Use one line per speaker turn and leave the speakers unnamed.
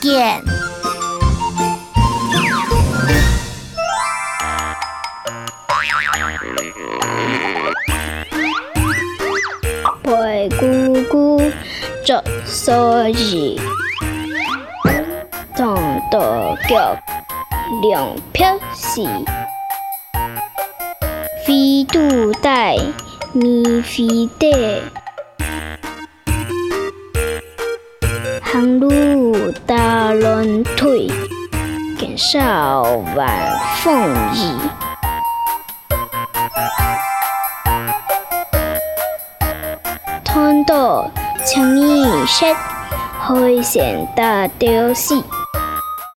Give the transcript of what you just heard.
点。灰姑姑做所以痛得叫两票死。飞肚带，米飞带，行路。打乱腿，减少晚风雨。看到青衣雪，海线大雕死。